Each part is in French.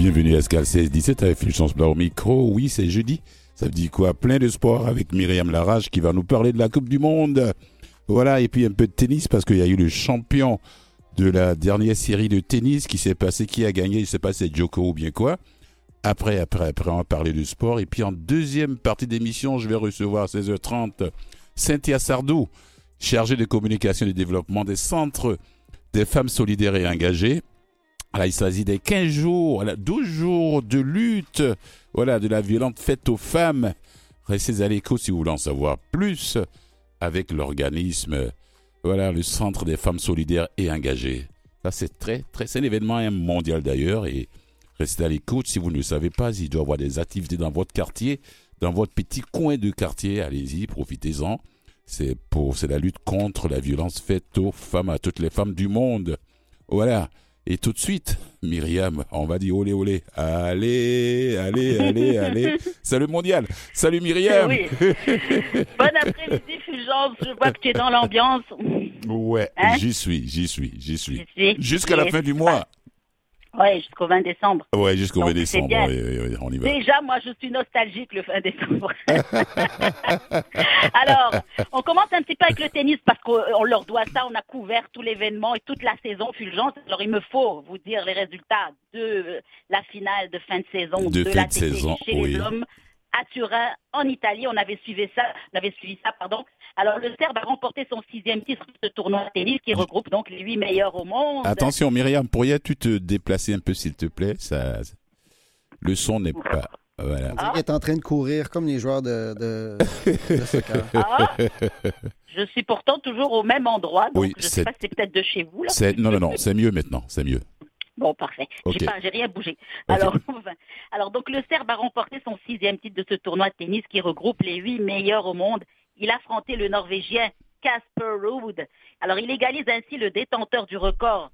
Bienvenue à Escal 16-17 avec Fulgence Blanc au micro. Oui, c'est jeudi. Ça veut dire quoi? Plein de sport avec Myriam Larage qui va nous parler de la Coupe du Monde. Voilà, et puis un peu de tennis parce qu'il y a eu le champion de la dernière série de tennis qui s'est passé, qui a gagné, je ne sais pas si c'est Joko ou bien quoi. Après, après, après, on va parler de sport. Et puis en deuxième partie d'émission, je vais recevoir à 16h30 Cynthia Sardou, chargée de communication et de développement des centres des femmes solidaires et engagées. Alors, il s'agit des 15 jours, voilà, 12 jours de lutte voilà, de la violente faite aux femmes. Restez à l'écoute si vous voulez en savoir plus avec l'organisme, voilà, le Centre des femmes solidaires et engagées. Ça, c'est très, très, c'est un événement mondial d'ailleurs et restez à l'écoute si vous ne le savez pas. Il doit y avoir des activités dans votre quartier, dans votre petit coin de quartier. Allez-y, profitez-en. C'est pour, c'est la lutte contre la violence faite aux femmes, à toutes les femmes du monde. Voilà. Et tout de suite, Myriam, on va dire olé olé. Allez, allez, allez, allez. Salut mondial. Salut Myriam. Oui. bon après-midi, Fulgence. Je vois que tu es dans l'ambiance. Ouais, Hein j'y suis, j'y suis, j'y suis. Jusqu'à la fin du mois. Oui, jusqu'au 20 décembre. Ouais, jusqu'au Donc, 20 c'est décembre. on y va. Déjà, moi, je suis nostalgique le fin décembre. Alors, on commence un petit peu avec le tennis parce qu'on on leur doit ça. On a couvert tout l'événement et toute la saison Fulgence. Alors, il me faut vous dire les résultats de la finale de fin de saison De de, fin la de saison, chez oui. les hommes à Turin, en Italie. On avait suivi ça. On avait suivi ça, pardon. Alors, le Serbe a remporté son sixième titre de ce tournoi de tennis qui regroupe donc les huit meilleurs au monde. Attention Myriam, pourrais-tu te déplacer un peu s'il te plaît? Ça, le son n'est pas. Voilà. On dirait qu'il est en train de courir comme les joueurs de, de, de soccer. Ah, je suis pourtant toujours au même endroit, donc Oui, je sais pas si c'est peut-être de chez vous. Là. Non non non, c'est mieux maintenant, c'est mieux. Bon, parfait. J'ai pas, j'ai rien bougé. Ok. Alors, donc le Serbe a remporté son sixième titre de ce tournoi de tennis qui regroupe les huit meilleurs au monde. Il a affronté le Norvégien Casper Ruud. Alors, il égalise ainsi le détenteur du record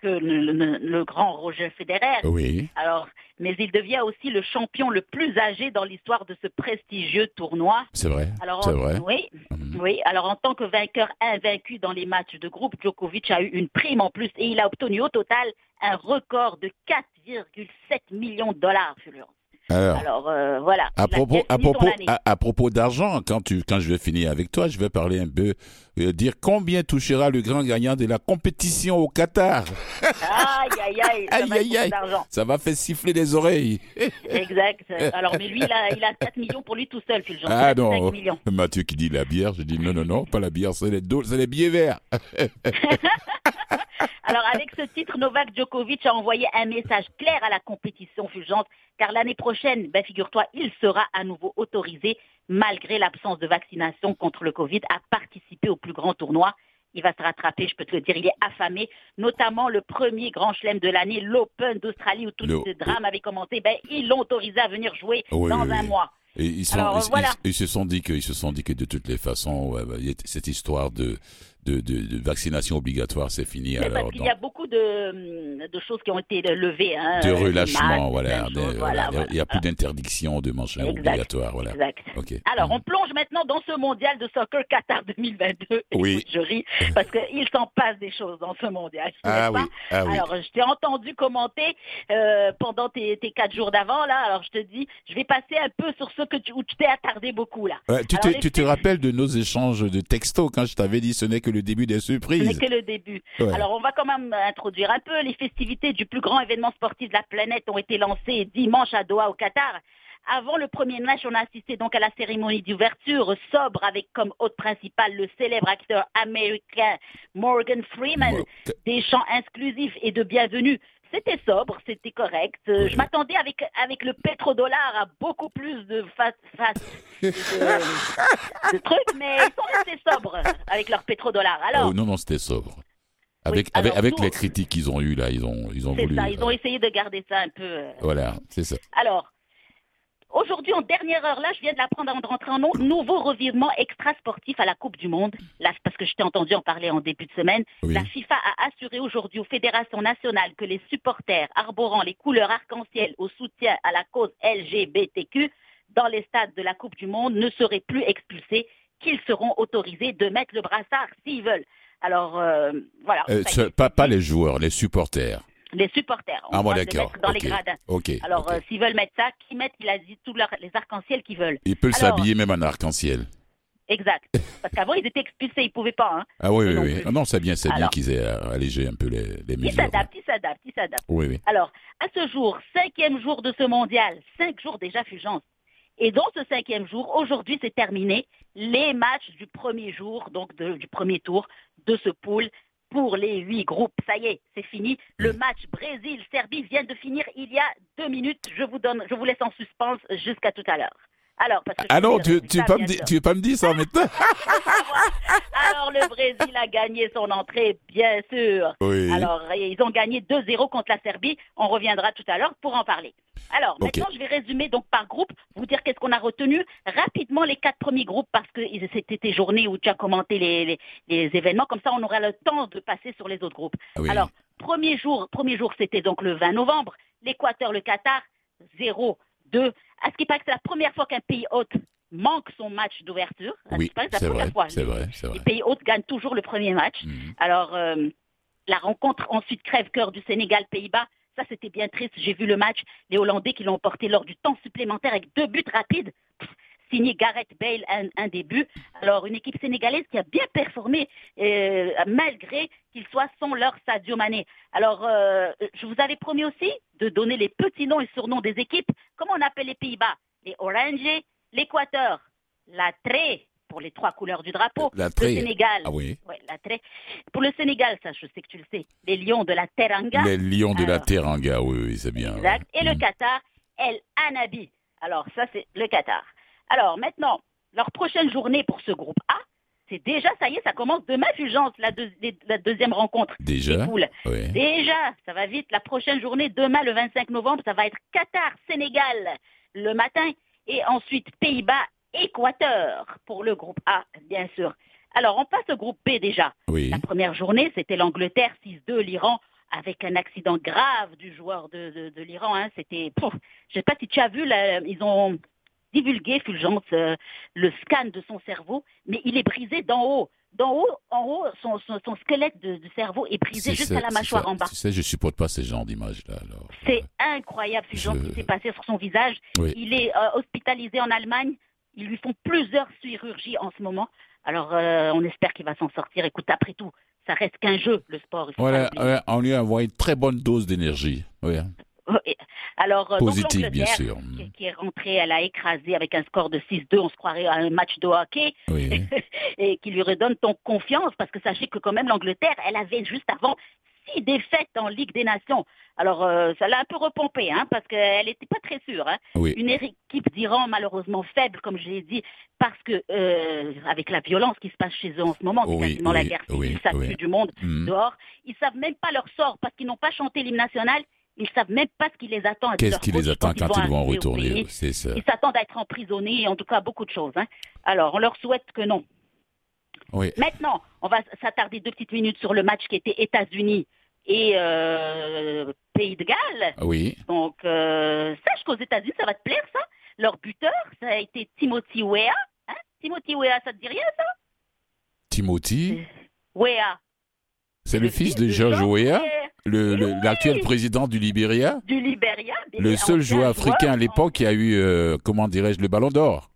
que le, le- le grand Roger Federer. Oui. Alors, mais il devient aussi le champion le plus âgé dans l'histoire de ce prestigieux tournoi. C'est vrai. Alors, C'est en- vrai. Oui, Mhm. oui. Alors, en tant que vainqueur invaincu dans les matchs de groupe, Djokovic a eu une prime en plus et il a obtenu au total un record de 4,7 millions de dollars, Fulgence. Alors, Alors, euh, voilà. à propos, à propos, à, à propos d'argent, quand tu, quand je vais finir avec toi, je vais parler un peu, euh, dire combien touchera le grand gagnant de la compétition au Qatar. Aïe, aïe, aïe. Ça Aïe, va aïe, aïe. Ça va faire siffler les oreilles. Exact. Alors, mais lui, il a, il a 4 millions pour lui tout seul, Fulgence. Ah 5 non. Mathieu qui dit la bière, je dis non, non, non, pas la bière, c'est les, c'est les billets verts. Alors, avec ce titre, Novak Djokovic a envoyé un message clair à la compétition Fulgence, car l'année prochaine, ben, figure-toi, il sera à nouveau autorisé, malgré l'absence de vaccination contre le Covid, à participer au plus grand tournoi. Il va se rattraper, je peux te le dire, il est affamé, notamment le premier grand chelem de l'année, l'Open d'Australie, où tout Le- ce drame avait commencé. Ben, ils l'ont autorisé à venir jouer Oui, dans oui, un oui. mois. Et ils, sont, Alors, ils, voilà. ils- ils se sont dit que, ils se sont dit que de toutes les façons, ouais, bah, il y a- cette histoire de, de, de, de vaccination obligatoire, c'est fini. Mais alors, parce qu'il donc, y a beaucoup de, de choses qui ont été levées. Hein, de euh, relâchement, masques, voilà, choses, Il n'y a plus d'interdiction de manger Exact. obligatoire, voilà. Exact. Alors, Mhm. on plonge maintenant dans ce mondial de soccer Qatar 2022. Oui. Je ris parce qu'il s'en passe des choses dans ce mondial. Ah oui, ah oui. Alors, je t'ai entendu commenter euh, pendant tes, tes quatre jours d'avant, là. Alors, je te dis, je vais passer un peu sur ce que tu, où tu t'es attardé beaucoup, là. Ouais, tu, Alors, te, tu te rappelles de nos échanges de textos quand je t'avais dit ce n'est que le début des Ce n'est surprises que le début. Ouais. Alors, on va quand même introduire un peu. Les festivités du plus grand événement sportif de la planète ont été lancées dimanche à Doha, au Qatar. Avant le premier match, on a assisté donc à la cérémonie d'ouverture sobre avec comme hôte principal le célèbre acteur américain Morgan Freeman. Des chants exclusifs et de bienvenue. C'était sobre, c'était correct. Euh. Je m'attendais avec, avec le pétrodollar à beaucoup plus de face, face de, de trucs, mais ils sont restés sobres avec leur pétrodollar. Alors, oh, non, non, c'était sobre. Avec, alors, avec, avec les critiques qu'ils ont eues, là, ils ont, ils ont C'est voulu. ça, ils ont euh, essayé de garder ça un peu. euh. Voilà, c'est ça. Alors, aujourd'hui, en dernière heure, là, je viens de l'apprendre avant de rentrer en nom, nouveau revirement extra-sportif à la Coupe du Monde. Là, parce que je t'ai entendu en parler en début de semaine. Oui. La FIFA a assuré aujourd'hui aux fédérations nationales que les supporters arborant les couleurs arc-en-ciel au soutien à la cause LGBTQ dans les stades de la Coupe du Monde ne seraient plus expulsés, qu'ils seront autorisés de mettre le brassard s'ils veulent. Alors, euh, voilà. Euh, ce- pas, pas les joueurs, les supporters. Les supporters. On Ah bon, d'accord. dans les gradins. Ok. Alors, euh, s'ils veulent mettre ça, qu'ils mettent, il a dit, tous leurs- les arcs-en-ciel qu'ils veulent. Il peut alors- s'habiller même en arc-en-ciel. Exact. Parce qu'avant, ils étaient expulsés, ils pouvaient pas. Hein. Ah oui, oui, non oui. Ah non, c'est bien, c'est bien qu'ils aient euh, allégé un peu les, les Ils mesures. s'adaptent, ils s'adaptent, ils s'adaptent. Oui, oui. Alors, à ce jour, cinquième jour de ce mondial, cinq jours déjà, Fulgence. Et dans ce cinquième jour, aujourd'hui, c'est terminé les matchs du premier jour, donc de- du premier tour de ce pool pour les huit groupes. Ça y est, c'est fini. Le match Brésil-Serbie vient de finir il y a deux minutes. Je vous donne, je vous laisse en suspens jusqu'à tout à l'heure. Alors, parce que Ah non, tu, tu, pas me tu pas me dire ça maintenant Alors, le Brésil a gagné son entrée, bien sûr. Oui. Alors, ils ont gagné 2-0 contre la Serbie. On reviendra tout à l'heure pour en parler. Alors, maintenant, je vais résumer donc par groupe, vous dire qu'est-ce qu'on a retenu. Rapidement, les quatre premiers groupes, parce que c'était tes journées où tu as commenté les, les- les événements. Comme ça, on aura le temps de passer sur les autres groupes. Oui. Alors, premier jour, premier jour, c'était donc le 20 novembre. L'Équateur, le Qatar, 0-2. À ce qui paraît que c'est la première fois qu'un pays hôte manque son match d'ouverture? Oui, c'est vrai, c'est vrai, vrai. Les pays hôtes gagnent toujours le premier match. Mhm. Alors, euh, la rencontre ensuite crève-cœur du Sénégal-Pays-Bas, ça c'était bien triste. J'ai vu le match, les Hollandais qui l'ont emporté lors du temps supplémentaire avec deux buts rapides. Pff, Signé Gareth Bale, un, buts. Alors, une équipe sénégalaise qui a bien performé euh, malgré qu'ils soient sans leur Sadio Mané. Alors, euh, je vous avais promis aussi de donner les petits noms et surnoms des équipes. Comment on appelle les Pays-Bas? Les Orangers, l'Équateur, la Tré, pour les trois couleurs du drapeau, La le. Sénégal, Ah oui. Ouais, la. Pour le Sénégal, ça je sais que tu le sais, les Lions de la Teranga. Les lions de la. Teranga, oui, oui, c'est bien. Exact. ouais. Et le. Qatar, El Anabi. Alors ça c'est le Qatar. Alors maintenant, leur prochaine journée pour ce groupe A, c'est déjà, ça y est, ça commence demain, Fulgence, la, deux- les- la deuxième rencontre Déjà. Oui. Déjà, ça va vite. La prochaine journée, demain, le 25 novembre, ça va être Qatar-Sénégal le matin. Et ensuite, Pays-Bas, Équateur pour le groupe A, bien sûr. Alors, on passe au groupe B déjà. Oui. La première journée, c'était l'Angleterre 6-2, l'Iran, avec un accident grave du joueur de, de- de l'Iran. hein. C'était, je sais pas si tu as vu, là, ils ont divulgué, Fulgence, euh, le scan de son cerveau, mais il est brisé d'en haut. D'en haut, en haut, son, son- son squelette de, du cerveau est brisé jusqu'à la ça. en bas. Tu sais, je supporte pas ce genre d'image-là. Alors. C'est incroyable, Fulgence, Je- ce qui s'est passé sur son visage. Oui. Il est euh, hospitalisé en Allemagne. Ils lui font plusieurs chirurgies en ce moment. Alors, euh, on espère qu'il va s'en sortir. Écoute, après tout, ça reste qu'un jeu, le sport. il faut Voilà, on lui a envoyé une très bonne dose d'énergie. Oui. Alors, euh, donc Positive, bien l'Angleterre, sûr. Qui, qui est rentrée, elle a écrasé avec un score de 6-2, on se croirait à un match de hockey, Oui. et qui lui redonne ton confiance, parce que sachez que quand même l'Angleterre, elle avait juste avant six défaites en Ligue des Nations. Alors, euh, ça l'a un peu repompé, hein, parce qu'elle n'était pas très sûre. Hein. Oui. Une équipe d'Iran malheureusement faible, comme je l'ai dit, parce que euh, avec la violence qui se passe chez eux en ce moment, c'est Oui, quasiment la guerre civile, ça tue du monde Mhm. dehors. Ils savent même pas leur sort parce qu'ils n'ont pas chanté l'hymne national. Ils savent même pas ce qui les attend. Qu'est-ce qui les attend quand ils vont retourner pays. C'est ça. Ils s'attendent à être emprisonnés, en tout cas beaucoup de choses. hein. Alors, on leur souhaite que non. Oui. Maintenant, on va s'attarder deux petites minutes sur le match qui était États-Unis et euh, Pays de Galles. Oui. Donc, euh, sache qu'aux États-Unis, ça va te plaire, ça. Leur buteur, ça a été Timothy Weah. Hein? Timothy Weah, ça te dit rien, ça? Timothy, Weah. c'est le fils de George Weah, Oui. l'actuel président du Libéria, Du Libéria. le seul joueur africain à l'époque qui a eu, euh, comment dirais-je, le ballon d'or.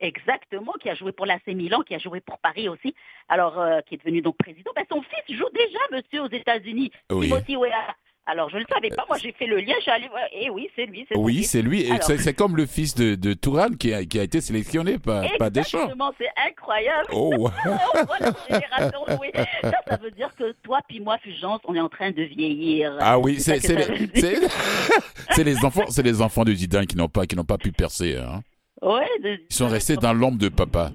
Exactement, qui a joué pour l'AC Milan, qui a joué pour Paris aussi, alors euh, qui est devenu donc président. Ben, son fils joue déjà, monsieur, aux États-Unis, Oui. Timothy Weah. Alors, je ne le savais pas, moi j'ai fait le lien, allée voir, et oui, c'est lui, c'est Oui, c'est lui. Et C'est c'est comme le fils de, de Touran qui a, qui a été sélectionné par, par Deschamps. Exactement, c'est incroyable. Oh, génération jouer. Ça, ça veut dire que toi puis moi, Fulgence, on est en train de vieillir. ah oui, c'est c'est les, c'est les enfants, c'est les enfants de Zidane qui n'ont pas qui n'ont pas pu percer. hein. Ouais, de- Ils sont restés dans l'ombre de papa.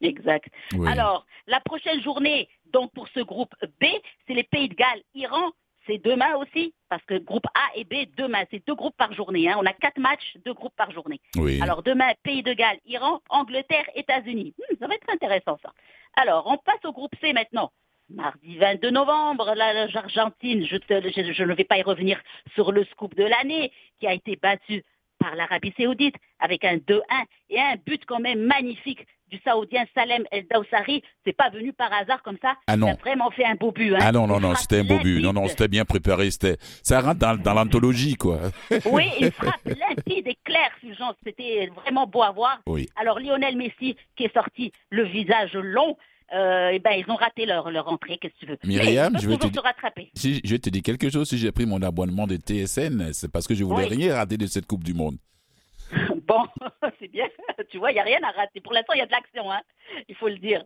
Exact. Oui. Alors, la prochaine journée, donc pour ce groupe B, c'est les Pays de Galles, Iran. C'est demain aussi, parce que groupe A et B, demain, c'est deux groupes par journée. hein. On a quatre matchs, deux groupes par journée. oui. Alors demain, Pays de Galles, Iran, Angleterre, États-Unis. Hmm, ça va être intéressant ça. Alors, on passe au groupe C maintenant. Mardi 22 novembre, la- l'Argentine, je, te- je- je ne vais pas y revenir sur le scoop de l'année, qui a été battu par l'Arabie Saoudite avec un 2-1 et un but quand même magnifique du Saoudien Salem El Dawsari. C'est pas venu par hasard comme ça. Ah non. A vraiment fait un beau but. Hein. Ah non, non, non, c'était un beau but. Non, non, c'était bien préparé. C'était, ça rentre dans, dans l'anthologie, quoi. Oui, il frappe limpide et clair, Fulgence. C'était vraiment beau à voir. Oui. Alors Lionel Messi, qui est sorti le visage long, euh, eh ben, ils ont raté leur, leur entrée, qu'est-ce que tu veux. Myriam, je vais te dire- se rattraper. Si je te dis quelque chose, si j'ai pris mon abonnement de TSN, c'est parce que je voulais Oui. rien rater de cette Coupe du Monde. Bon, c'est bien. Tu vois, il n'y a rien à rater. Pour l'instant, il y a de l'action, hein. il faut le dire.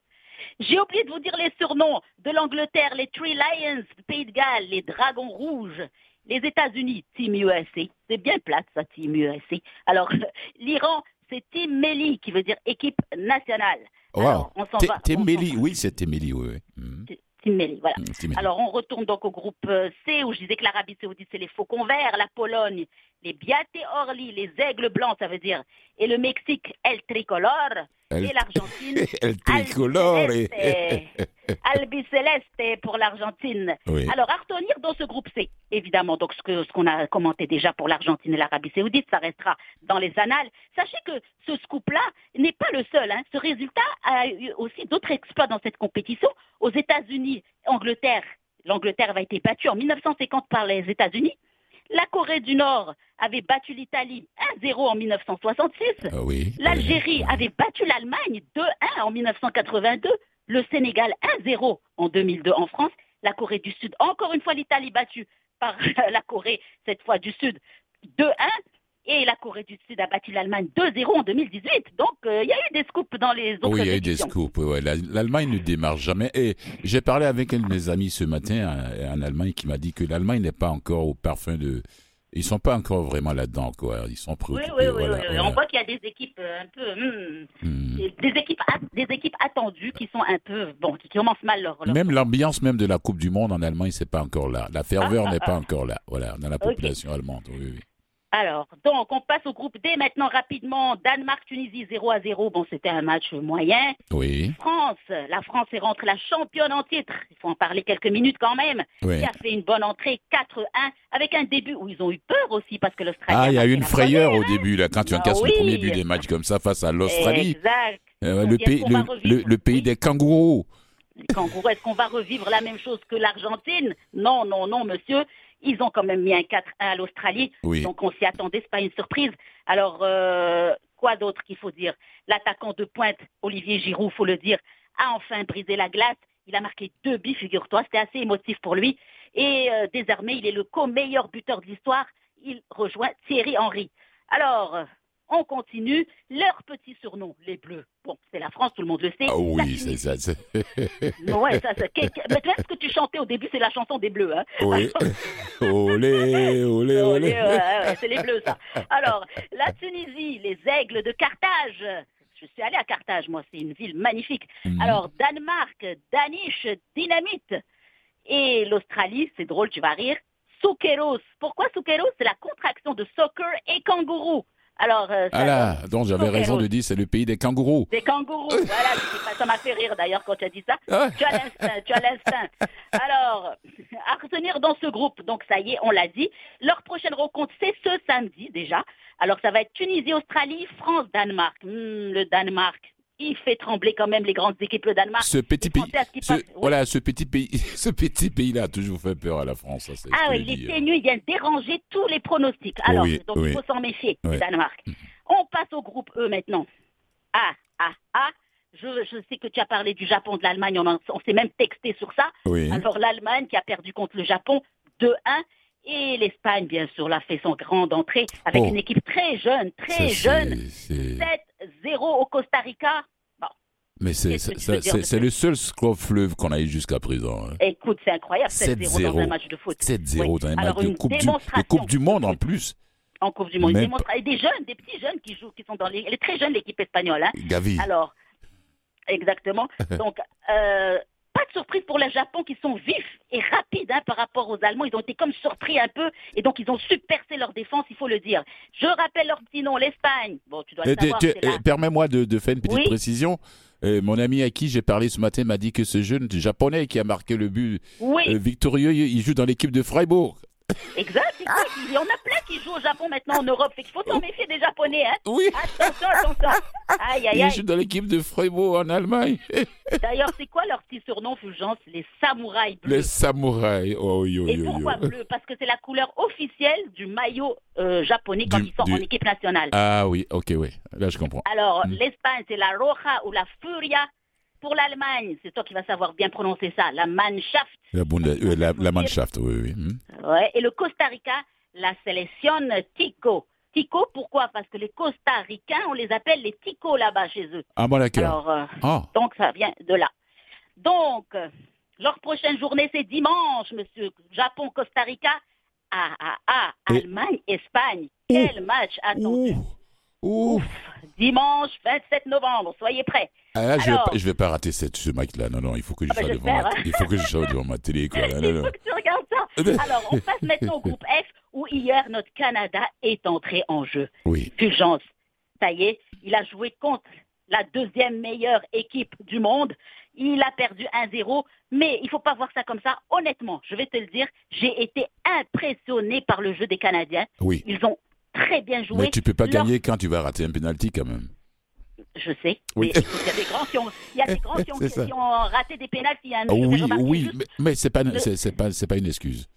J'ai oublié de vous dire les surnoms de l'Angleterre, les Three Lions, Pays de Galles, les Dragons Rouges, les États-Unis, Team USA. C'est bien plate, ça, Team USA. Alors, l'Iran, c'est Team Meli, qui veut dire équipe nationale. Wow. Alors, on s'en va. s'en Mélie, oui, c'était Mélie, oui. oui. Mhm. Team Meli, voilà. C'est Mélie. Alors, on retourne donc au groupe euh, C, où je disais que l'Arabie Saoudite, c'est les Faucons Verts, la Pologne, les Biate Orly, les Aigles Blancs, ça veut dire, et le Mexique, El Tricolore, El- et l'Argentine, El tricolore. Albiceleste. Albiceleste pour l'Argentine. Oui. Alors, à retenir dans ce groupe C, évidemment, donc ce qu'on a commenté déjà pour l'Argentine et l'Arabie Saoudite, ça restera dans les annales. Sachez que ce scoop-là n'est pas le seul. hein. Ce résultat a eu aussi d'autres exploits dans cette compétition. Aux États-Unis, Angleterre, l'Angleterre avait été battue en 1950 par les États-Unis. La Corée du Nord avait battu l'Italie 1-0 en 1966. Ah oui. L'Algérie oui. avait battu l'Allemagne 2-1 en 1982, le Sénégal 1-0 en 2002 en France, la Corée du Sud, encore une fois l'Italie battue par la Corée, cette fois du Sud, 2-1, et la Corée du Sud a battu l'Allemagne 2-0 en 2018. Donc euh, il y a eu des scoops dans les autres Oui, il y a eu des scoops. ouais, L'Allemagne ne démarre jamais. Et j'ai parlé avec un de mes amis ce matin en, Allemagne qui m'a dit que l'Allemagne n'est pas encore au parfum de. Ils sont pas encore vraiment là-dedans, quoi. Ils sont préoccupés. oui, oui, voilà, oui, voilà. On voit qu'il y a des équipes euh, un peu, hmm, Hmm. des équipes, des équipes attendues qui sont un peu, bon, qui commencent mal leur, leur Même l'ambiance même de la Coupe du Monde en Allemagne, c'est pas encore là. La ferveur Ah, ah, n'est pas ah. encore là. Voilà, dans la population allemande. Oui, oui. Alors, donc, on passe au groupe D maintenant rapidement. Danemark-Tunisie 0 à 0. Bon, c'était un match moyen. Oui, France, la France est rentrée la championne en titre. Il faut en parler quelques minutes quand même. oui. Qui a fait une bonne entrée 4-1 avec un début où ils ont eu peur aussi parce que l'Australie. Ah, il y a eu une frayeur première, au début, là, quand tu Ah encasses oui. le premier but des matchs comme ça face à l'Australie. Exact. Euh, le, pays, le, pays des kangourous. Les kangourous, est-ce qu'on va revivre la même chose que l'Argentine? Non, non, non, monsieur. Ils ont quand même mis un 4-1 à l'Australie. Oui. Donc on s'y attendait, c'est pas une surprise. Alors euh, quoi d'autre qu'il faut dire? L'attaquant de pointe, Olivier Giroud, faut le dire, a enfin brisé la glace. Il a marqué deux buts, figure-toi. C'était assez émotif pour lui. Et euh, désormais, il est le co-meilleur buteur de l'histoire. Il rejoint Thierry Henry. Alors, on continue. Leur petit surnom, les Bleus. Bon, c'est la France, tout le monde le sait. Ah oui, c'est ça. c'est- Ouais, ça, c'est... Mais ce que tu chantais au début, c'est la chanson des Bleus. Hein Oui. olé, olé, olé. c'est les Bleus, ça. Alors, la Tunisie, les Aigles de Carthage. Je suis allée à Carthage, moi, c'est une ville magnifique. Mhm. Alors, Danemark, Danish, Dynamite. Et l'Australie, c'est drôle, tu vas rire. Soukeros. Pourquoi Soukeros C'est la contraction de soccer et kangourou. Alors, euh, Ah là, donc j'avais raison de dire c'est le pays des kangourous. Des kangourous. Voilà, ça m'a fait rire d'ailleurs quand tu as dit ça. Ah, Tu as l'instinct, tu as l'instinct. Alors, à retenir dans ce groupe, donc ça y est, on l'a dit, leur prochaine rencontre, c'est ce samedi déjà. Alors ça va être Tunisie, Australie, France, Danemark. Hmm, le Danemark, il fait trembler quand même les grandes équipes le Danemark. Ce petit pays, ce, voilà, ce petit pays, ce petit pays-là a toujours fait peur à la France. Ça, ah oui, les hein. ténus, ils viennent déranger tous les pronostics. Alors, donc il faut s'en méfier Le Danemark. Mm-hmm. On passe au groupe E maintenant. Ah, ah, ah. Je, sais que tu as parlé du Japon, de l'Allemagne, on, s'est même texté sur ça. Alors l'Allemagne qui a perdu contre le Japon 2-1. Et l'Espagne, bien sûr, l'a fait son grande entrée avec oh. une équipe très jeune, très jeune. 7 zéro au Costa Rica. Bon. Mais c'est -ce le seul score fleuve qu'on a eu jusqu'à présent. Hein. Écoute, c'est incroyable. 7-0 dans un match de foot. 7-0 oui. dans un match de coupe, du, de coupe du Monde en plus en Coupe du Monde. Même... Et des jeunes, des petits jeunes qui jouent, qui sont dans les, elle est très jeune l'équipe espagnole. Hein. Gavi. Alors, exactement. Donc, euh, pas de surprise pour le Japon qui sont vifs et rapides hein, par rapport aux Allemands. Ils ont été comme surpris un peu et donc ils ont su percer leur défense, il faut le dire. Je rappelle leur petit nom, l'Espagne. Bon, tu dois le Euh, savoir. euh, Permets-moi de, de faire une petite Oui. précision. Euh, mon ami à qui j'ai parlé ce matin m'a dit que ce jeune japonais qui a marqué le but Oui, euh, victorieux, il joue dans l'équipe de Freiburg. Exact, exact. Il y en a plein qui jouent au Japon maintenant en Europe. Fait qu'il faut s'en méfier des Japonais, hein. Oui, Attention, attention. Aïe, aïe, il aïe. joue dans l'équipe de Freiburg en Allemagne. D'ailleurs, c'est quoi leur petit surnom, Fulgence? Les samouraïs bleus. Les samouraïs. Oh, yo, Et yo, pourquoi yo. bleu Parce que c'est la couleur officielle du maillot euh, japonais quand Du- ils sont du- en équipe nationale. Ah oui, ok, oui. Là, je comprends. Alors, Mm. l'Espagne, c'est la Roja ou la Furia. Pour l'Allemagne, c'est toi qui vas savoir bien prononcer ça, la Mannschaft. La, Bunde- euh, la, la Mannschaft, oui, oui. Hmm. Ouais. Et le Costa Rica, la Selección Tico. Tico, pourquoi? Parce que les Costa-Ricains, on les appelle les Ticos là-bas chez eux. Ah, bon, d'accord. Euh, Ah, donc ça vient de là. Donc, euh, leur prochaine journée, c'est dimanche, monsieur. Japon-Costa Rica. Ah, ah, ah. Et- Allemagne-Espagne. Quel match attendu. ouh, ouh. Dimanche 27 novembre. Soyez prêts. Ah, là, je vais, Alors- pas, je vais pas rater cette, ce match-là. Non, non, il faut que je Ah bah, sois devant ma, il faut que je sois devant ma télé, quoi. Il faut que tu regardes ça. Alors, on passe maintenant au groupe F, où hier, notre Canada est entré en jeu. Oui, Fulgence, ça y est, il a joué contre la deuxième meilleure équipe du monde. Il a perdu 1-0, mais il faut pas voir ça comme ça. Honnêtement, je vais te le dire, j'ai été impressionné par le jeu des Canadiens. oui. Ils ont très bien joué. Mais tu peux pas Leur- gagner quand tu vas rater un penalty, quand même. Je sais. Oui. mais Il y a des grands qui ont, il y a des grands qui ont, qui ont raté des pénaltys. hein. Oui, oui, mais, mais c'est pas, c'est, pas, c'est pas une excuse.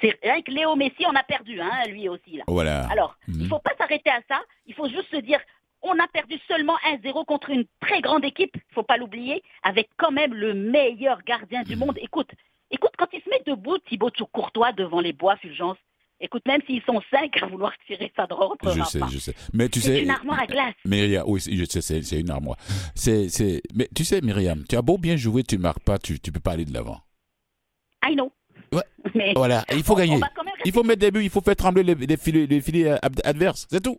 C'est rien que Léo Messi, on a perdu, hein, lui aussi. Là. Voilà. Alors, il Mhm. ne faut pas s'arrêter à ça. Il faut juste se dire, on a perdu seulement 1-0 contre une très grande équipe, il ne faut pas l'oublier, avec quand même le meilleur gardien Mhm. du monde. Écoute, écoute, quand il se met debout, Thibaut Courtois devant les bois, Fulgence, écoute, même s'ils sont cinq à vouloir tirer ça rentrera Je sais, je sais. Mais tu C'est sais. une armoire à glace. Myriam, oui, je sais, c'est, c'est une armoire. C'est, c'est, mais tu sais, Myriam, tu as beau bien jouer, tu marques pas, tu, tu peux pas aller de l'avant. I know. Ouais. Mais Voilà, il faut on- gagner. on Il faut mettre des buts, il faut faire trembler les, les filets, les filets ad- adverses, c'est tout.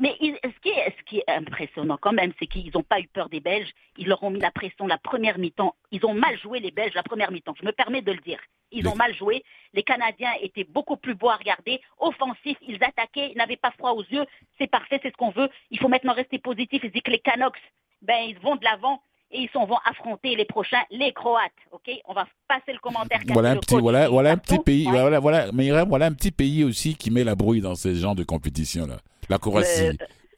Mais ce, qui est, ce qui est impressionnant quand même, c'est qu'ils n'ont pas eu peur des Belges. Ils leur ont mis la pression la première mi-temps. Ils ont mal joué les Belges la première mi-temps. Je me permets de le dire. Ils ont mal joué. Les Canadiens étaient beaucoup plus beaux à regarder. Offensifs, ils attaquaient, ils n'avaient pas froid aux yeux. C'est parfait, c'est ce qu'on veut. Il faut maintenant rester positif. Ils disent que les Canucks, ben, ils vont de l'avant et ils s'en vont affronter les prochains, les Croates. Ok? On va passer le commentaire. Voilà un petit, voilà, voilà un petit pays, Ouais. voilà, voilà, voilà un petit pays aussi qui met la brouille dans ce genre de compétition là. La Croatie.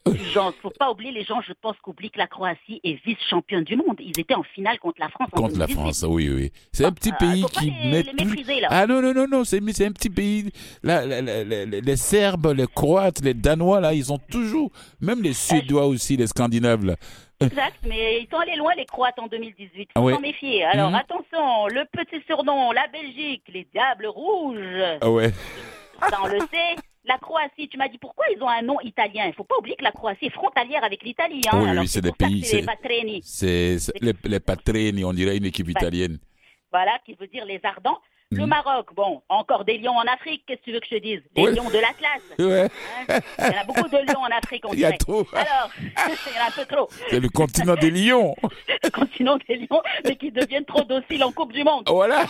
Euh, Jean, faut pas oublier, les gens, je pense qu'oublient que la Croatie est vice-championne du monde. Ils étaient en finale contre la France. en Contre la 2018. France, oui, oui. C'est un petit Euh, pays qui les- met les là. Ah non, non, non, non, c'est un petit pays. Là, la- la- la- la- les Serbes, les Croates, les Danois, là, ils ont toujours, même les Suédois aussi, les Scandinaves, là. Exact, mais ils sont allés loin, les Croates, en 2018. Ah Faut ouais. s'en méfier. Alors, Mhm. attention, le petit surnom, la Belgique, les Diables Rouges. Ah ouais. Ça, on le sait. La Croatie, tu m'as dit pourquoi ils ont un nom italien? Il faut pas oublier que la Croatie est frontalière avec l'Italie. Hein. Oui, oui, Alors, c'est des pays, C'est les Patreni. C'est les, les on dirait une équipe italienne. Voilà, qui veut dire les Ardents. Le Mhm. Maroc, bon, encore des lions en Afrique, qu'est-ce que tu veux que je te dise Ouais. lions de l'Atlas. Ouais, hein? Il y en a beaucoup de lions en Afrique, on il y a dirait. trop. Alors, il y en a un peu trop. C'est le continent des lions. Continent des lions, mais qui deviennent trop dociles en Coupe du Monde. Voilà.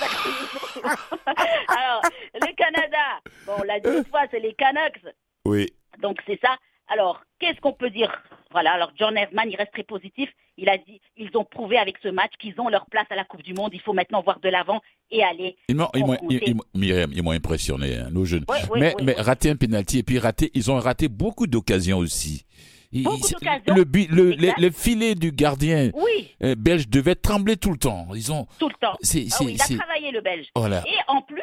Alors, le Canada, bon, on l'a une fois, c'est les Canucks. Oui. Donc, c'est ça. Alors, qu'est-ce qu'on peut dire? Voilà, alors John Herman, il reste très positif. Il a dit, ils ont prouvé avec ce match qu'ils ont leur place à la Coupe du Monde. Il faut maintenant voir de l'avant et aller. Ils m'ont, Myriam, ils m'ont impressionné, hein, nos jeunes. Ouais, ouais, mais, ouais, mais rater un penalty et puis rater, ils ont raté beaucoup d'occasions aussi. Beaucoup d'occasions. Le, but- le, Exact. le- le filet du gardien Oui, euh, belge devait trembler tout le temps. Ils ont, tout le temps. c'est, Ah oui, il a travaillé, le Belge. voilà. Et en plus,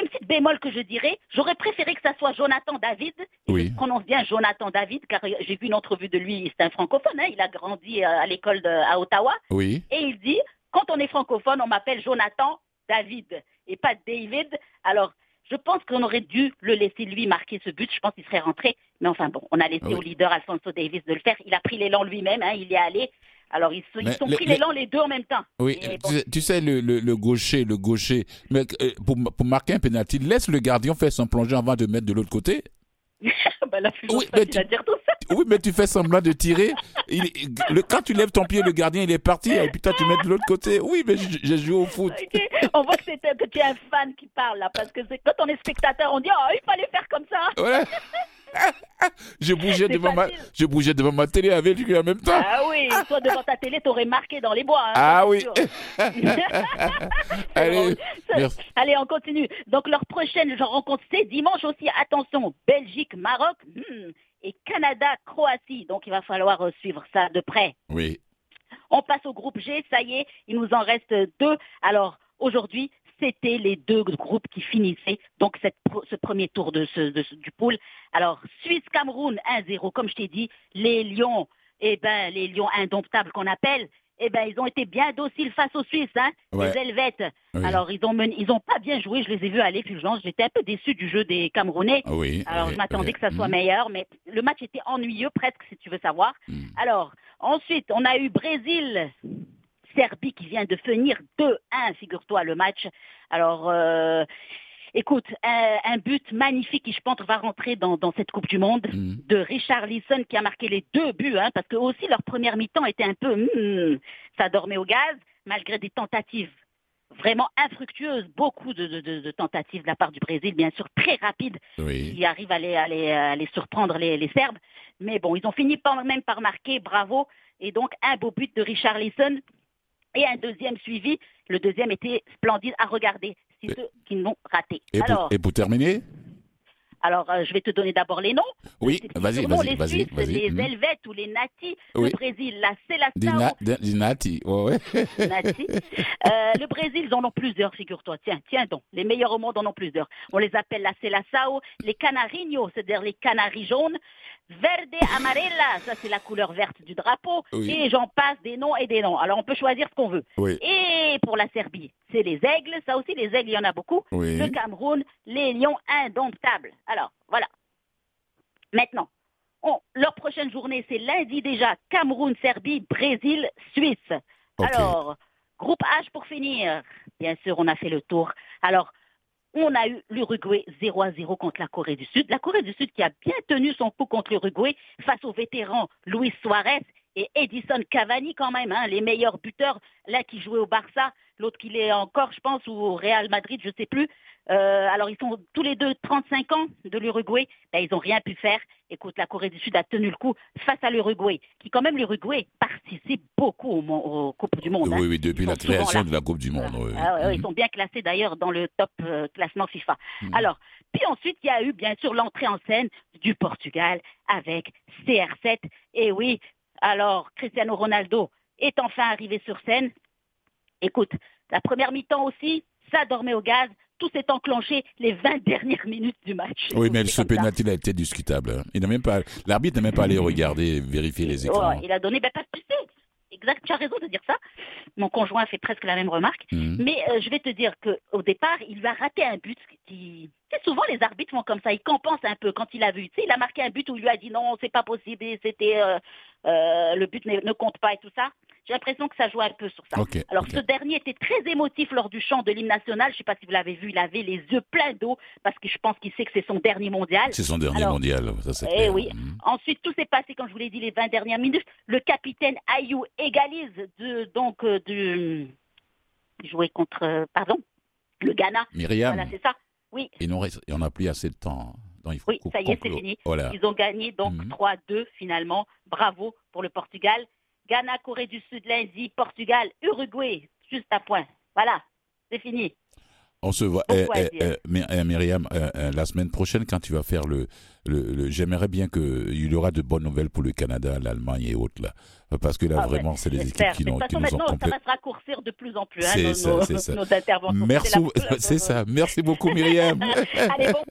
une petite bémol que je dirais, j'aurais préféré que ça soit Jonathan David. Oui. Je prononce bien Jonathan David, car j'ai vu une entrevue de lui, c'est un francophone, hein, il a grandi euh, à l'école de- à Ottawa. Oui. Et il dit, quand on est francophone, on m'appelle Jonathan David et pas David. Alors, je pense qu'on aurait dû le laisser lui marquer ce but. Je pense qu'il serait rentré. Mais enfin bon, on a laissé Oui. au leader Alfonso Davis de le faire. Il a pris l'élan lui-même, hein, il y est allé. Alors, ils se ils sont pris l'élan les deux en même temps. Oui, Et bon, tu, sais- tu sais, le, le, le gaucher, le gaucher, mais euh, pour, pour marquer un penalty, laisse le gardien faire son plongée avant de mettre de l'autre côté. bah, la plus Oui, mais tu- à dire tout ça. Oui, mais tu fais semblant de tirer. Il, le, quand tu lèves ton pied, le gardien, il est parti, et puis toi, tu mets de l'autre côté. Oui, mais j'ai joué au foot. On voit que, que tu es un fan qui parle là, parce que quand on est spectateur, on dit oh il fallait faire comme ça. Voilà. je, bougeais devant ma, je bougeais devant ma télé avec lui en même temps. Ah oui, toi devant ta télé, t'aurais marqué dans les bois. hein, Ah oui. Allez. Allez, on continue. Donc leur prochaine rencontre, c'est dimanche aussi. Attention, Belgique, Maroc hmm, et Canada, Croatie. Donc il va falloir euh, suivre ça de près. Oui, On passe au groupe G, ça y est, il nous en reste deux. Alors aujourd'hui, c'était les deux groupes qui finissaient donc cette ce premier tour de ce, de du pool. Alors Suisse-Cameroun 1-0, comme je t'ai dit, les Lions, eh ben les Lions indomptables qu'on appelle, eh ben ils ont été bien dociles face aux Suisses, hein, Ouais. les Helvètes. oui. Alors ils ont mené- ils ont pas bien joué, je les ai vus aller Fulgence, j'étais un peu déçu du jeu des Camerounais. Ah oui. Alors oui, je m'attendais que ça soit Mhm. meilleur, mais le match était ennuyeux presque si tu veux savoir. Mhm. Alors, ensuite, on a eu Brésil, Serbie qui vient de finir 2-1, figure-toi, le match. Alors, euh, écoute, un, un but magnifique qui, je pense, va rentrer dans, dans cette Coupe du Monde Mhm. de Richard Lisson qui a marqué les deux buts, hein, parce que aussi leur première mi-temps était un peu, hmm, ça dormait au gaz, malgré des tentatives vraiment infructueuses, beaucoup de, de- de- de tentatives de la part du Brésil, bien sûr, très rapides, Oui. qui arrivent à les, à les- à les surprendre, les, les Serbes. Mais bon, ils ont fini par, même par marquer, bravo. Et donc, un beau but de Richard Lisson et un deuxième suivi. Le deuxième était splendide à regarder, Et- ceux qui l'ont raté. Et Alors, pour, et pour terminer? alors euh, je vais te donner d'abord les noms. Oui, vas-y, surnoms, vas-y, les vas-y, Suisses, vas-y. les. Helvètes ou les Nati. Oui. Le Brésil, la. Dina- Di- Dinati, ouais, ouais. Nati. Euh, le Brésil, ils en ont plusieurs, figure-toi. Tiens, tiens donc. Les meilleurs au monde en ont plusieurs. On les appelle la Seleção, les Canarinhos, c'est-à-dire les canaris jaunes. Verde amarela, ça c'est la couleur verte du drapeau. Oui. Et j'en passe des noms et des noms. Alors on peut choisir ce qu'on veut. Oui, Et pour la Serbie, c'est les aigles. Ça aussi, les aigles, il y en a beaucoup. oui. Le Cameroun, les lions indomptables. Alors, voilà. Maintenant, on- leur prochaine journée, c'est lundi déjà. Cameroun, Serbie, Brésil, Suisse. Alors, groupe H pour finir. Bien sûr, on a fait le tour. Alors, on a eu l'Uruguay 0 à 0 contre la Corée du Sud. La Corée du Sud qui a bien tenu son coup contre l'Uruguay face aux vétérans Luis Suarez et Edison Cavani quand même, hein, les meilleurs buteurs. L'un qui jouait au Barça, l'autre qui l'est encore, je pense, ou au Real Madrid, je sais plus. Euh, alors ils sont tous les deux 35 ans de l'Uruguay. Ben, ils n'ont rien pu faire. Écoute, la Corée du Sud a tenu le coup face à l'Uruguay, qui quand même l'Uruguay participe beaucoup au, aux Coupes du Monde. hein. Oui, oui, depuis la création de la Coupe du Monde. oui, oui. Ah ouais, Ils sont bien classés d'ailleurs dans le top euh, classement FIFA. Mhm. Alors, puis ensuite, il y a eu bien sûr l'entrée en scène du Portugal avec CR7. Et oui, alors Cristiano Ronaldo est enfin arrivé sur scène. Écoute, la première mi-temps aussi, ça dormait au gaz. Tout s'est enclenché les 20 dernières minutes du match. Oui, mais ce pénalty a été discutable. Il n'a même pas, l'arbitre n'a même pas allé regarder, vérifier les écrans. Il a donné, ben, que tu sais, exact, tu as raison de dire ça. Mon conjoint fait presque la même remarque. Mhm. Mais euh, je vais te dire qu'au départ, il lui a raté un but qui. Tu sais, souvent les arbitres font comme ça, ils compensent un peu quand il a vu. Tu sais, il a marqué un but où il lui a dit non, c'est pas possible, c'était euh, euh, le but ne, ne compte pas et tout ça. J'ai l'impression que ça joue un peu sur ça. Alors ce dernier était très émotif lors du chant de l'hymne national. Je sais pas si vous l'avez vu, il avait les yeux pleins d'eau parce que je pense qu'il sait que c'est son dernier mondial. C'est son dernier Alors, mondial, ça c'est eh clair. oui. Mhm. Ensuite, tout s'est passé, comme je vous l'ai dit, les 20 dernières minutes. Le capitaine Ayou égalise de, donc euh, de jouer contre, euh, pardon, le Ghana. Myriam, Voilà, c'est ça. Oui, reste, on n'a plus assez de temps. Donc il faut oui, ça y est, c'est fini. Voilà. Ils ont gagné donc Mhm. 3-2 finalement. Bravo pour le Portugal. Ghana, Corée du Sud lundi, Portugal, Uruguay, juste à point. Voilà, c'est fini. On se voit. Eh, eh, eh, My- eh, Myriam, la semaine prochaine, quand tu vas faire le. le, le- J'aimerais bien qu'il y aura de bonnes nouvelles pour le Canada, l'Allemagne et autres, là. Parce que là, Ah, vraiment, ouais, c'est les équipes qui, n'ont- qui nous ont maintenant, ça va se raccourcir de plus en plus, hein, nos, ça, nos- c'est ça. nos interventions. Merci, C'est la- c'est ça. Merci beaucoup, Myriam. Allez, bon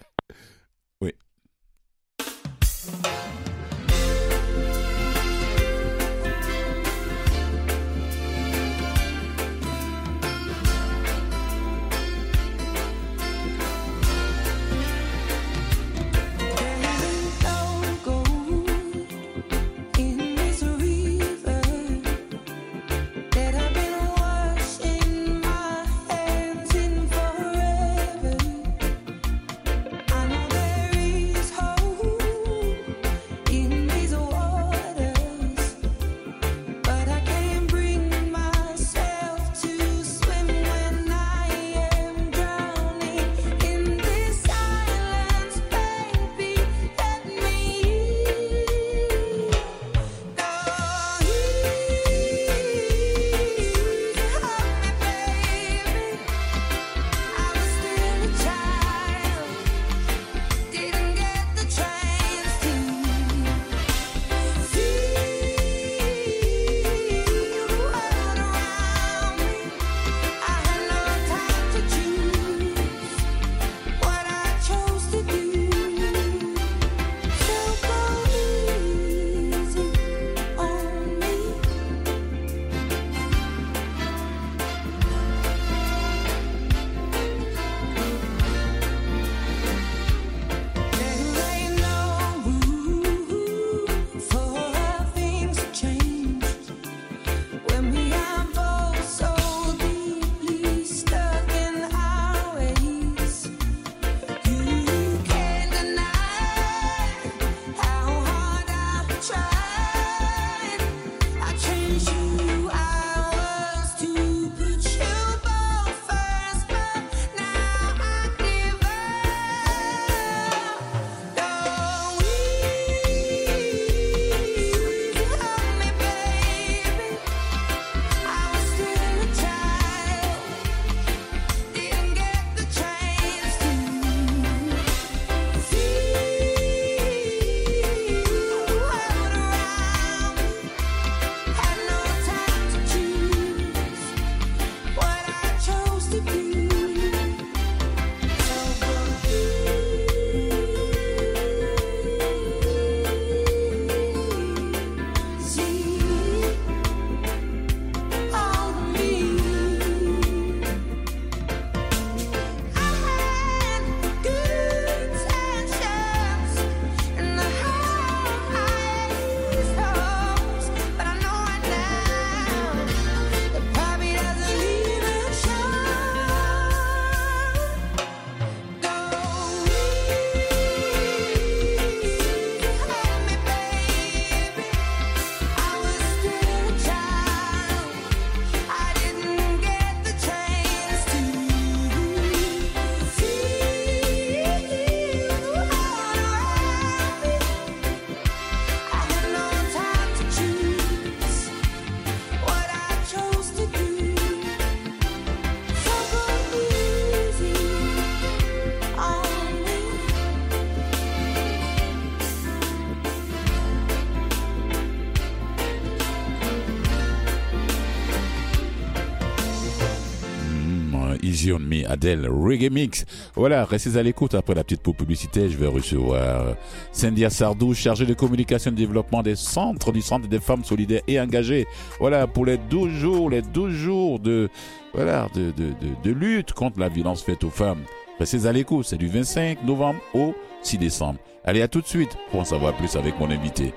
Me, Adele, Reggae Mix. Voilà, restez à l'écoute. Après la petite pause publicité, je vais recevoir Cindy Sardou, chargée de communication et de développement des centres, du Centre des femmes solidaires et engagées. Voilà, pour les 12 jours, les 12 jours de, voilà, de, de, de, lutte contre la violence faite aux femmes. Restez à l'écoute, c'est du 25 novembre au 6 décembre. Allez, à tout de suite pour en savoir plus avec mon invité.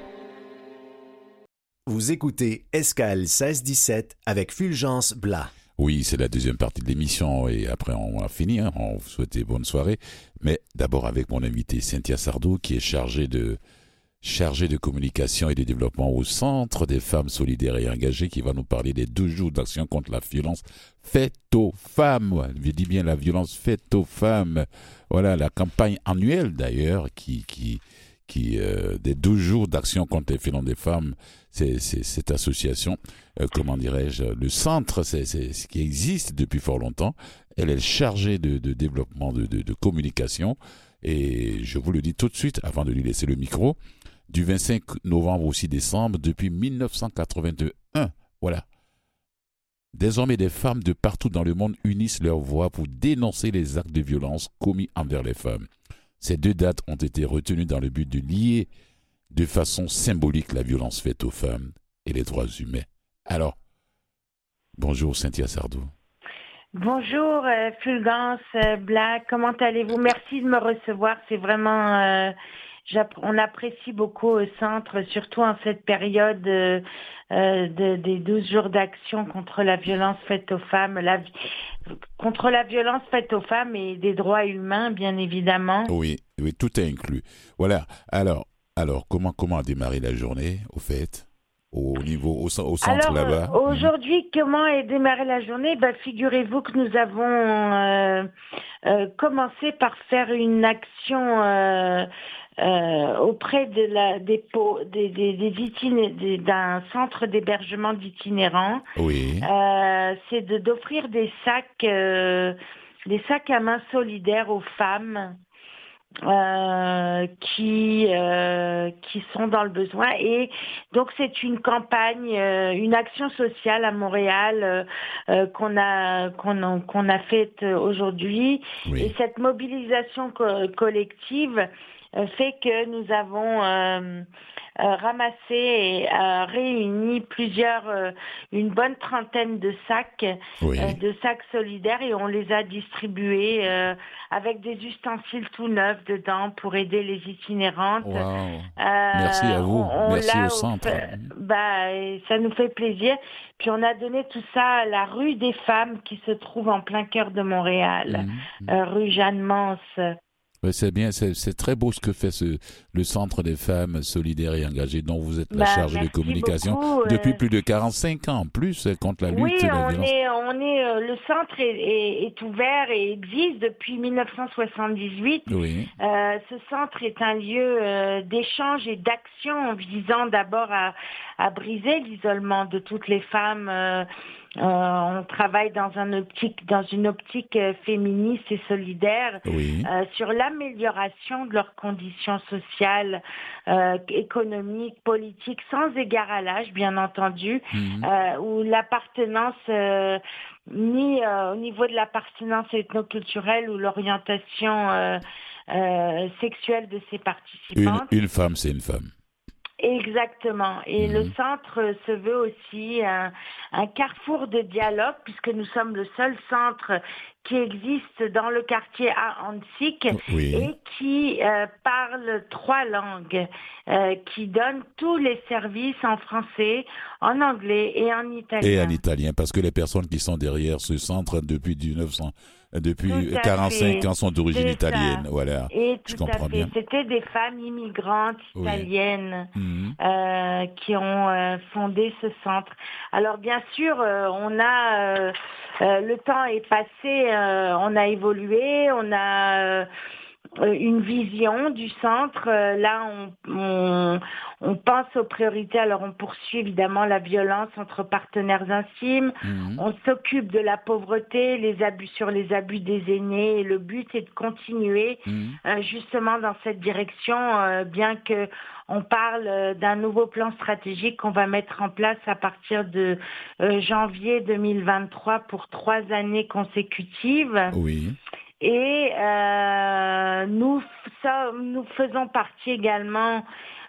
Vous écoutez Escale 16-17 avec Fulgence Blas. Oui, c'est la deuxième partie de l'émission et après on a fini. Hein. On vous souhaite bonne soirée. Mais d'abord avec mon invité Cynthia Sardou qui est chargée de, chargée de communication et de développement au Centre des femmes solidaires et engagées qui va nous parler des deux jours d'action contre la violence faite aux femmes. Je dis bien la violence faite aux femmes. Voilà la campagne annuelle d'ailleurs qui, qui, qui euh, des 12 jours d'action contre les violences des femmes, c'est cette association, euh, comment dirais-je, le centre, c'est ce qui existe depuis fort longtemps. Elle est chargée de, développement de, de, de, communication. Et je vous le dis tout de suite, avant de lui laisser le micro, du 25 novembre au 6 décembre, depuis 1981. Voilà. Désormais, des femmes de partout dans le monde unissent leur voix pour dénoncer les actes de violence commis envers les femmes. Ces deux dates ont été retenues dans le but de lier de façon symbolique la violence faite aux femmes et les droits humains. Alors, bonjour Cynthia Sardou. Bonjour euh, Fulgence euh, Black, comment allez-vous? Merci de me recevoir, c'est vraiment... Euh, on apprécie beaucoup au centre, surtout en cette période euh, de, des 12 jours d'action contre la violence faite aux femmes, la, contre la violence faite aux femmes et des droits humains, bien évidemment. Oui, oui, tout est inclus. Voilà. Alors, alors comment comment a démarré la journée, au fait? Au niveau au, centre là-bas? euh, Aujourd'hui, comment a démarré la journée? Ben, Figurez-vous que nous avons euh, euh, commencé par faire une action euh, auprès de la, des, des, des, d'un centre d'hébergement d'itinérants. Oui. Euh, c'est de, d'offrir des sacs, euh, des sacs à main solidaires aux femmes. Euh, qui euh, qui sont dans le besoin et donc c'est une campagne euh, une action sociale à Montréal qu'on a qu'on a, qu'on a faite aujourd'hui et cette mobilisation collective fait que nous avons euh, euh, ramassé et réuni plusieurs, une bonne trentaine de sacs, de sacs solidaires et on les a distribués avec des ustensiles tout neufs dedans pour aider les itinérantes. Merci à vous. Merci au centre. bah, ça nous fait plaisir. Puis on a donné tout ça à la rue des femmes qui se trouve en plein cœur de Montréal, mmh, mmh. rue Jeanne Mance c'est bien, c'est très beau ce que fait ce, le Centre des femmes solidaires et engagées dont vous êtes la bah, charge de communication depuis plus de 45 ans en plus contre la lutte oui, et la on violence. Est, on est, euh, le centre est, est, ouvert et existe depuis 1978. Oui. Euh, ce centre est un lieu euh, d'échange et d'action visant d'abord à, à briser l'isolement de toutes les femmes euh, on travaille dans, un optique, dans une optique euh, féministe et solidaire euh, sur l'amélioration de leurs conditions sociales, économiques, politiques, sans égard à l'âge, bien entendu, mhm. où l'appartenance ni au niveau de l'appartenance ethnoculturelle ou l'orientation sexuelle de ses participantes. une femme, c'est une femme. Exactement. Et le Mhm. centre se veut aussi un, un carrefour de dialogue, puisque nous sommes le seul centre qui existe dans le quartier à Antique Oui. et qui euh, parle trois langues, euh, qui donne tous les services en français, en anglais et en italien. Et en italien, parce que les personnes qui sont derrière ce centre depuis 1900, depuis Tout à 45 fait. ans sont d'origine italienne. ça. Voilà. Et Je tout comprends à fait. bien. C'était des femmes immigrantes Oui. italiennes Mhm. euh, qui ont euh, fondé ce centre. Alors bien sûr, euh, on a le temps est passé, on a évolué, on a euh, euh, une vision du centre. Euh, là, on, on, on, pense aux priorités. Alors, on poursuit évidemment la violence entre partenaires intimes. Mhm. On s'occupe de la pauvreté, les abus sur les abus des aînés. Et le but est de continuer Mhm. euh, justement dans cette direction, euh, bien que on parle euh, d'un nouveau plan stratégique qu'on va mettre en place à partir de euh, janvier 2023 pour trois années consécutives. Oui. Et euh, nous, ça, nous faisons partie également.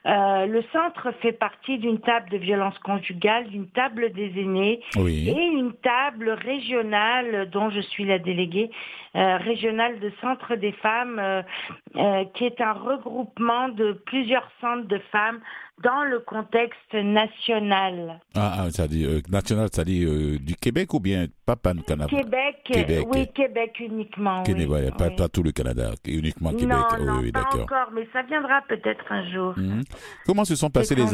euh, le centre fait partie d'une table de violence conjugale, d'une table des aînés Oui. et une table régionale dont je suis la déléguée euh, régionale de centre des femmes, euh, euh, qui est un regroupement de plusieurs centres de femmes dans le contexte national. Ah, ah, ça dit euh, national, ça dit euh, du Québec ou bien pas pan Canada? Québec, Québec. oui, Québec uniquement. Québec, oui, pas, oui. pas tout le Canada, uniquement Québec. Non, oui, non, oui, pas d'accord. encore, mais ça viendra peut-être un jour. Mhm. Comment se sont passés les.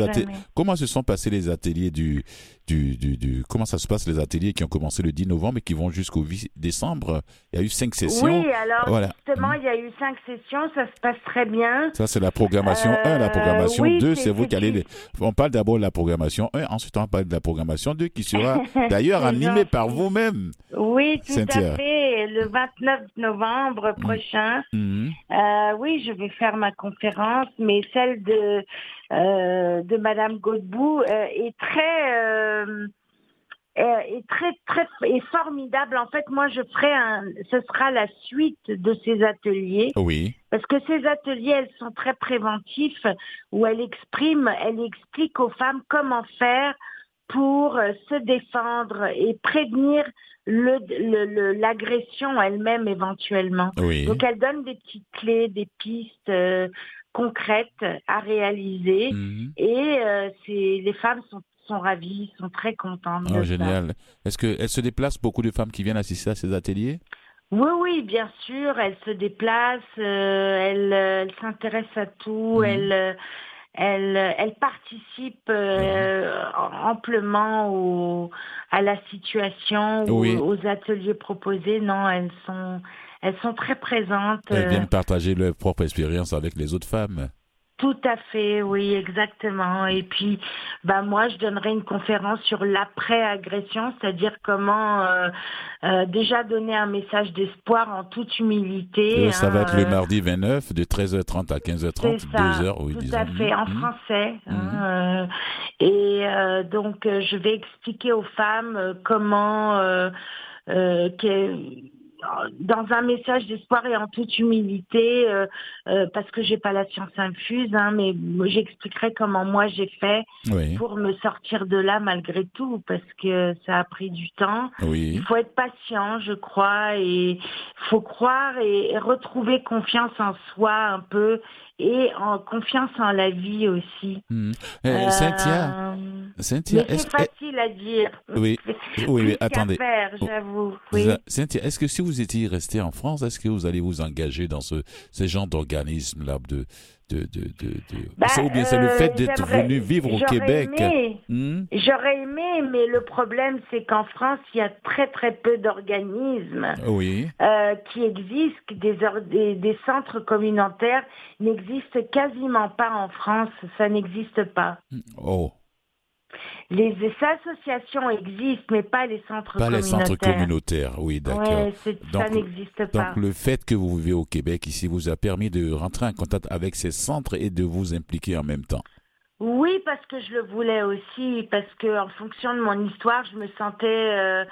Comment se sont passés les ateliers du, du, du, du- comment ça se passe les ateliers qui ont commencé le 10 novembre et qui vont jusqu'au 8 décembre? Il y a eu cinq sessions. Oui, alors Voilà. justement, il y a eu cinq sessions, ça se passe très bien. Ça, c'est la programmation 1. La Euh, programmation oui, 2, c'est- vous qui allez... On parle d'abord de la programmation 1, ensuite on parle de la programmation 2 qui sera d'ailleurs animée par vous-même. Oui, tout Cynthia. à fait. Le 29 novembre prochain, Mhm. euh, oui, je vais faire ma conférence, mais celle de euh, de Madame Godbout euh, est très est très très est formidable. En fait, moi, je ferai un, ce sera la suite de ces ateliers. Oui. Parce que ces ateliers, elles sont très préventifs, où elle exprime, elle explique aux femmes comment faire pour euh, se défendre et prévenir le- le- le- l'agression elle-même éventuellement. Oui. Donc elle donne des petites clés, des pistes euh, concrètes à réaliser. Mhm. Et euh, c'est les femmes sont, sont ravies, sont très contentes. de Oh, ça. génial. Est-ce qu'elle se déplace beaucoup de femmes qui viennent assister à ces ateliers? Oui, oui, bien sûr, elle se déplace, euh, elle, euh, elle s'intéresse à tout, Mhm. elle, euh, elle, euh, elle participe euh, amplement au, à la situation, ou Oui. aux ateliers proposés. Non, elles sont, elles sont très présentes. Elles viennent partager leur propre expérience avec les autres femmes. Tout à fait, oui, exactement. Et puis, bah moi, je donnerai une conférence sur l'après-agression, c'est-à-dire comment euh, euh, déjà donner un message d'espoir en toute humilité. Euh, ça va hein, être le euh, mardi 29 de 13h30 à 15h30, C'est ça, 2 heures, oui, tout disons. à fait, en Mhm. français. hein, euh, et euh, donc, je vais expliquer aux femmes comment, euh, euh, que- dans un message d'espoir et en toute humilité, euh, euh, parce que j'ai pas la science infuse, hein, mais j'expliquerai comment moi j'ai fait Oui, pour me sortir de là malgré tout, parce que ça a pris du temps. oui. Il faut être patient, je crois, et il faut croire et, et retrouver confiance en soi un peu et en confiance en la vie aussi. Mhm. Euh, Cynthia, Cynthia, c'est facile à dire. Oui, oui, oui, attendez. faire, Oh, j'avoue. Oui. Cynthia, est-ce que si vous étiez resté en France, est-ce que vous allez vous engager dans ce, ce genre d'organisme-là de, de, de, de, de- Bah, c'est- ou bien c'est le euh, fait d'être venu vivre au j'aurais Québec aimé. Hmm? J'aurais aimé, mais le problème, c'est qu'en France, il y a très très peu d'organismes Oui, euh, qui existent, des, des, des centres communautaires n'existent quasiment pas en France. Ça n'existe pas. oh, Les associations existent, mais pas les centres pas les communautaires. centres communautaires, oui, d'accord. Ouais, ça Donc- n'existe pas. Donc le fait que vous vivez au Québec ici vous a permis de rentrer en contact avec ces centres et de vous impliquer en même temps. Oui, parce que je le voulais aussi, parce que en fonction de mon histoire, je me sentais, euh,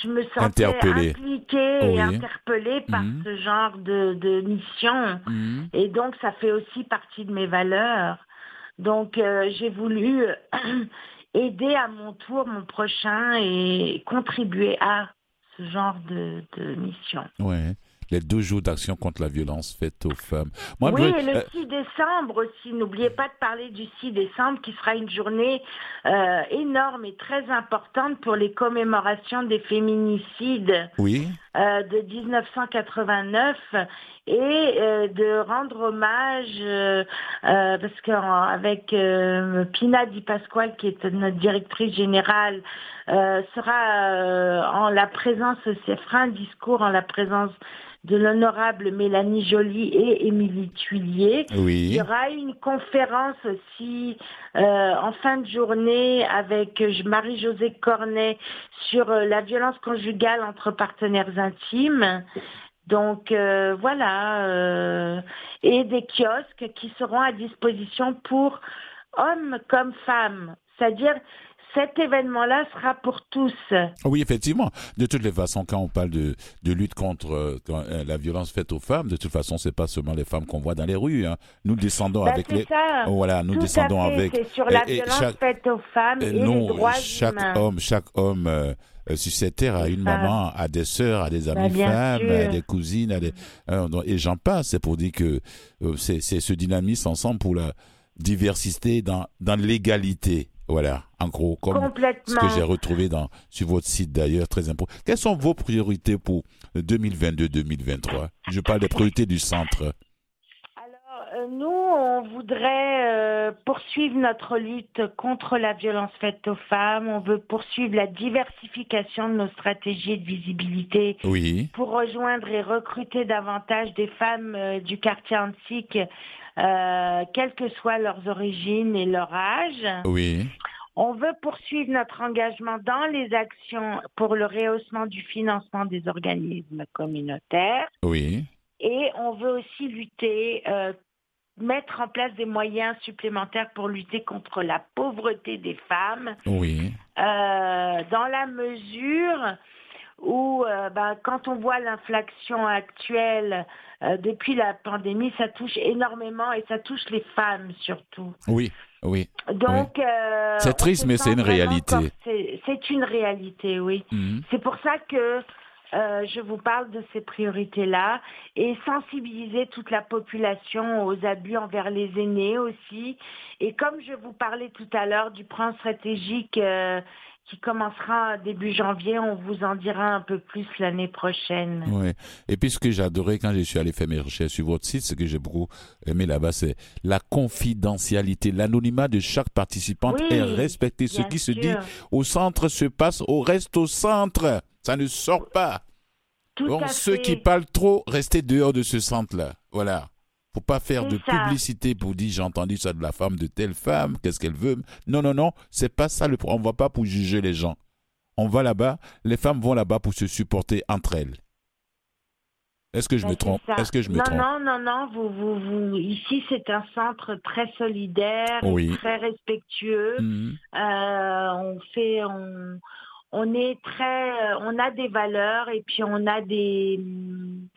je me sentais Interpellée. impliquée Oui. et interpellée par Mhm. ce genre de, de mission. Hmm? Et donc, ça fait aussi partie de mes valeurs. Donc, euh, j'ai voulu aider à mon tour mon prochain et contribuer à ce genre de, de mission. Ouais. Les deux jours d'action contre la violence faite aux femmes. Moi, oui, je- et le euh, 6 décembre aussi. N'oubliez pas de parler du 6 décembre qui sera une journée euh, énorme et très importante pour les commémorations des féminicides. oui, euh, de 1989 et euh, de rendre hommage euh, euh, parce qu'avec euh, Pina Di Pasquale qui est notre directrice générale euh, sera euh, en la présence fera un discours en la présence de l'honorable Mélanie Joly et Émilie Tuillier. Il y aura une conférence aussi euh, en fin de journée avec euh, Marie-Josée Cornet sur euh, la violence conjugale entre partenaires intimes. Donc euh, voilà, euh, et des kiosques qui seront à disposition pour hommes comme femmes. C'est-à-dire, cet événement-là sera pour tous. Oui, effectivement. De toutes les façons, quand on parle de, de lutte contre euh, la violence faite aux femmes, de toute façon, c'est pas seulement les femmes qu'on voit dans les rues. hein. Nous descendons Bah, avec les. ça. Voilà, nous Tout descendons à fait, avec. C'est sur la et- et violence chaque- faite aux femmes et les droits chaque humains. homme, chaque homme euh, sur cette terre a Des une femmes. maman, a des sœurs, a des Bah, amies femmes, sûr. a des cousines, a des, donc, et j'en passe. C'est pour dire que euh, c'est c'est ce dynamisme ensemble pour la diversité dans dans l'égalité. Voilà, en gros, comme ce que j'ai retrouvé dans sur votre site d'ailleurs, très important. Quelles sont vos priorités pour 2022-2023 Je parle des priorités du centre. Nous, on voudrait euh, poursuivre notre lutte contre la violence faite aux femmes. On veut poursuivre la diversification de nos stratégies de visibilité Oui, pour rejoindre et recruter davantage des femmes euh, du quartier antique, euh, quelles que soient leurs origines et leur âge. oui, On veut poursuivre notre engagement dans les actions pour le rehaussement du financement des organismes communautaires. oui, Et on veut aussi lutter, euh, mettre en place des moyens supplémentaires pour lutter contre la pauvreté des femmes, oui, euh, dans la mesure où, euh, ben, quand on voit l'inflation actuelle euh, depuis la pandémie, ça touche énormément et ça touche les femmes surtout. oui, oui. Donc, C'est triste, mais c'est une réalité. c'est une réalité, oui. Mhm. C'est pour ça que euh, je vous parle de ces priorités-là et sensibiliser toute la population aux abus envers les aînés aussi. Et comme je vous parlais tout à l'heure du plan stratégique euh, qui commencera début janvier, on vous en dira un peu plus l'année prochaine. Ouais. Et puis ce que j'adorais quand je suis allé faire mes recherches sur votre site, ce que j'ai beaucoup aimé là-bas, c'est la confidentialité, l'anonymat de chaque participante Oui, est respecté. Ce qui se dit au centre se passe au reste au centre. Ça ne sort pas. Tout Donc à ceux fait. qui parlent trop, restez dehors de ce centre-là. Voilà. Faut pas faire de ça. publicité pour dire j'ai entendu ça de la femme de telle femme, qu'est-ce qu'elle veut. Non, non, non, c'est pas ça le On va pas pour juger les gens. On va là-bas, les femmes vont là-bas pour se supporter entre elles. Est-ce que je Ben, me trompe? Est-ce que je me non, trompe? Non, non, non, vous, vous, vous, ici c'est un centre très solidaire, Oui. très respectueux. Mhm. Euh, on fait, on, on est très, on a des valeurs et puis on a des, hum,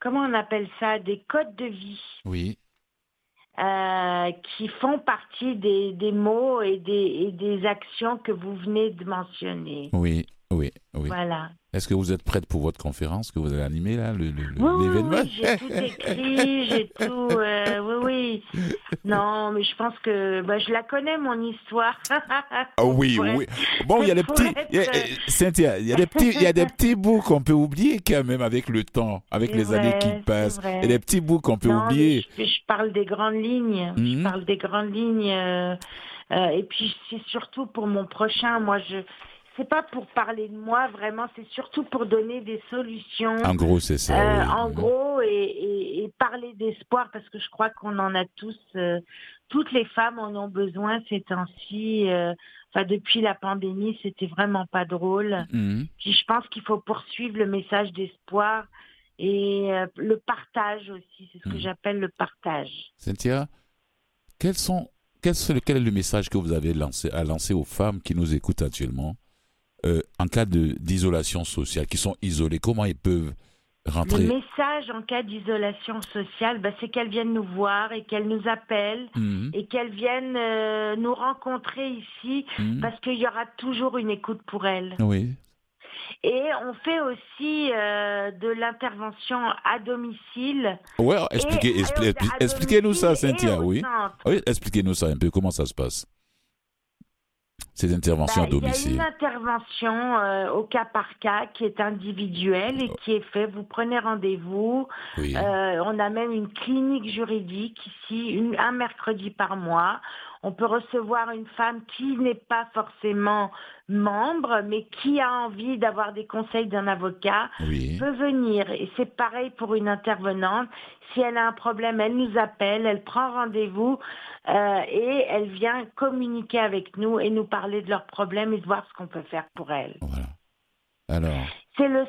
comment on appelle ça, des codes de vie Oui, euh, qui font partie des, des mots et des, et des actions que vous venez de mentionner. oui, oui, oui. Voilà. Est-ce que vous êtes prête pour votre conférence que vous allez animer là, le- le- le- Oui, oui, l'événement? oui, j'ai tout écrit, j'ai tout. euh, oui, oui. Non, mais je pense que bah, je la connais mon histoire. Ah oui, oui. Bon, il y a des petits, être- il y a- euh, Cynthia, il y a des petits, il y a des petits bouts qu'on peut oublier quand même avec le temps, avec les années qui passent. Il y a des petits bouts qu'on peut Non, oublier. Je, je parle des grandes lignes. Mhm. Je parle des grandes lignes. euh, euh, et puis c'est surtout pour mon prochain. Moi, je. C'est pas pour parler de moi vraiment. C'est surtout pour donner des solutions. En gros, c'est ça. Euh, oui. en gros, et, et- et parler d'espoir parce que je crois qu'on en a tous, euh, toutes les femmes en ont besoin ces temps-ci. euh, Enfin, depuis la pandémie, c'était vraiment pas drôle. Mhm. Puis je pense qu'il faut poursuivre le message d'espoir et le partage aussi. C'est ce que Mhm. j'appelle le partage. Cynthia, quels sont, quel est le message que vous avez lancé, à lancer aux femmes qui nous écoutent actuellement? Euh, en cas d'isolation sociale, qui sont isolées Comment ils peuvent Le rentrer message en cas d'isolation sociale, bah, c'est qu'elles viennent nous voir et qu'elles nous appellent Mhm. et qu'elles viennent euh, nous rencontrer ici Mhm. parce qu'il y aura toujours une écoute pour elles. Oui. Et on fait aussi euh, de l'intervention à domicile. Ouais, expliquez, expliquez-nous ça, Cynthia, oui. Oui, expliquez-nous ça un peu, comment ça se passe? Ces interventions Bah, à Il y a une intervention euh, au cas par cas qui est individuelle et qui est faite. Vous prenez rendez-vous. Oui. Euh, on a même une clinique juridique ici, une- un mercredi par mois. On peut recevoir une femme qui n'est pas forcément membre, mais qui a envie d'avoir des conseils d'un avocat Oui. peut venir. Et c'est pareil pour une intervenante. Si elle a un problème, elle nous appelle, elle prend rendez-vous euh, et elle vient communiquer avec nous et nous parler de leurs problèmes et de voir ce qu'on peut faire pour elle. Voilà. Alors, C'est le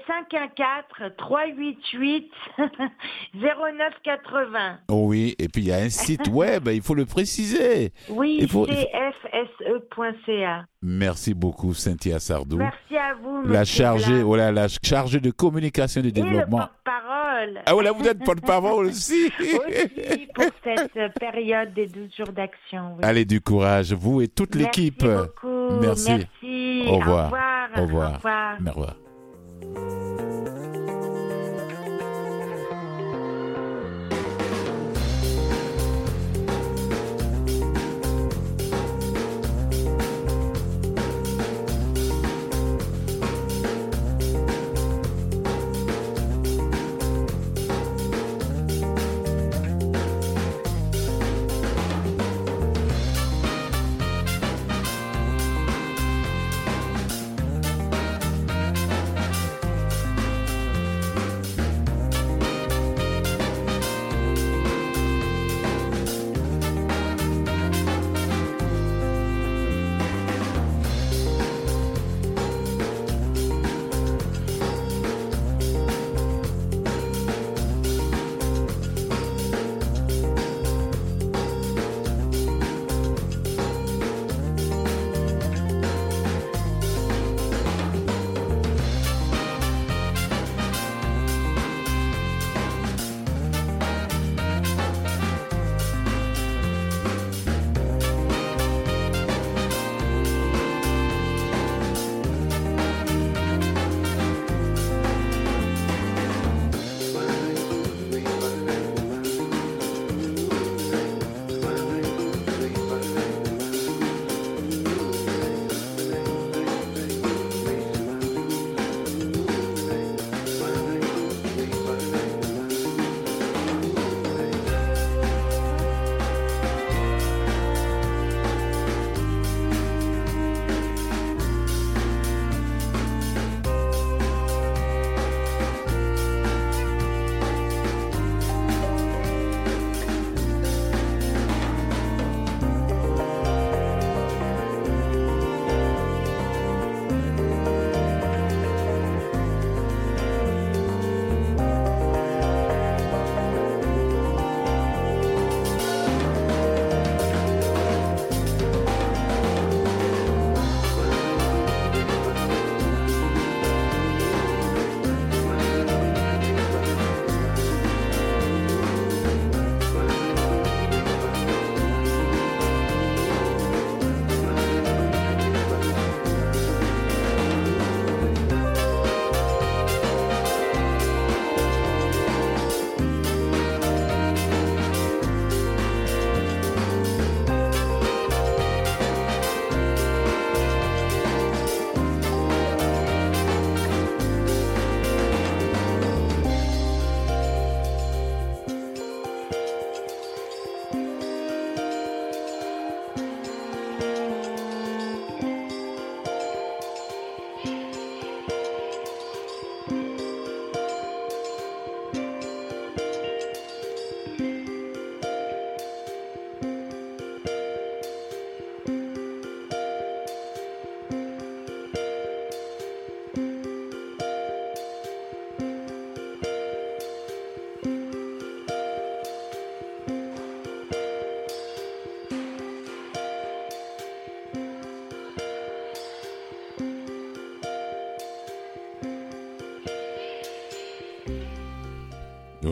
514-388-0980. oh oui, et puis il y a un site web, il faut le préciser. Oui, Il faut- cfse.ca. Merci beaucoup, Cynthia Sardou. Merci à vous, La chargée, Blanc. voilà, la chargée de communication et de Et le développement. porte-parole. Ah voilà, vous êtes porte-parole aussi. Aussi pour cette période des 12 jours d'action. oui. Allez, du courage, vous et toute l'équipe. Merci beaucoup. Merci. Merci. Au revoir. Au revoir. Au revoir. Au revoir. Au revoir. Música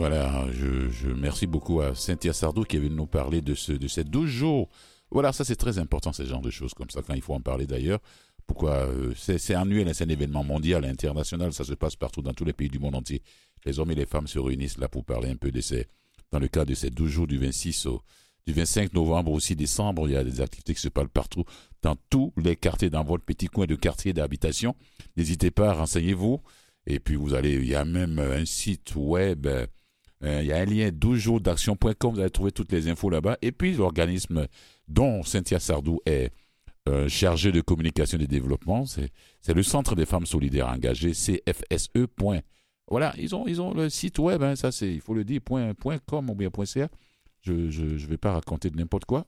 Voilà, je, je merci beaucoup à Cynthia Sardou qui est venue nous parler de, ce, de ces 12 jours. Voilà, ça c'est très important, ce genre de choses comme ça, quand il faut en parler d'ailleurs. Pourquoi euh, c'est, annuel, c'est un événement mondial, international, ça se passe partout dans tous les pays du monde entier. Les hommes et les femmes se réunissent là pour parler un peu de ces, dans le cadre de ces 12 jours du 26 au, du 25 novembre au 6 décembre, il y a des activités qui se passent partout, dans tous les quartiers, dans votre petit coin de quartier d'habitation. N'hésitez pas, renseignez-vous. Et puis vous allez, il y a même un site web, euh, il y a un lien 12 jours d'action.com, vous allez trouver toutes les infos là-bas. Et puis l'organisme dont Cynthia Sardou est euh, chargée de communication et de développement, c'est le Centre des femmes solidaires engagées, CFSE. Voilà, ils ont, ils ont le site web, hein, ça c'est, il faut le dire, point, point .com ou bien point .ca. Je ne vais pas raconter de n'importe quoi.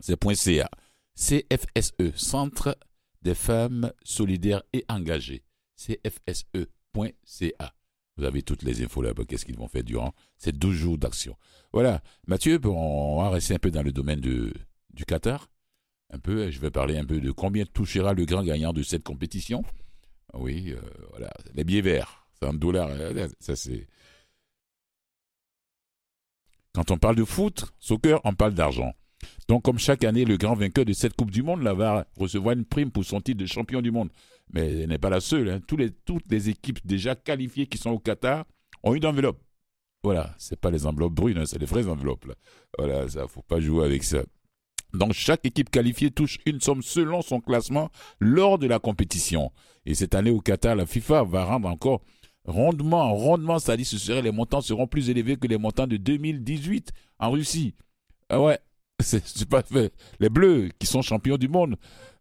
C'est point .ca. CFSE, Centre des femmes solidaires et engagées. CFSE.ca. Vous avez toutes les infos là-bas, qu'est-ce qu'ils vont faire durant ces 12 jours d'action. Voilà. Mathieu, on va rester un peu dans le domaine du Qatar. Un peu, je vais parler un peu de combien touchera le grand gagnant de cette compétition. Oui, euh, voilà, les billets verts. C'est un dollar. Euh, ça, c'est. Quand on parle de foot, soccer, on parle d'argent. Donc, comme chaque année, le grand vainqueur de cette Coupe du Monde là, va recevoir une prime pour son titre de champion du monde. Mais elle n'est pas la seule. Hein. les, toutes les équipes déjà qualifiées qui sont au Qatar ont une enveloppe. Voilà, c'est pas les enveloppes brunes, hein, c'est les vraies enveloppes. Là. Voilà, ça, faut pas jouer avec ça. Donc chaque équipe qualifiée touche une somme selon son classement lors de la compétition. Et cette année au Qatar, la FIFA va rendre encore rondement, rondement, c'est-à-dire ce serait les montants seront plus élevés que les montants de 2018 en Russie. Ah ouais, c'est pas fait. Les Bleus qui sont champions du monde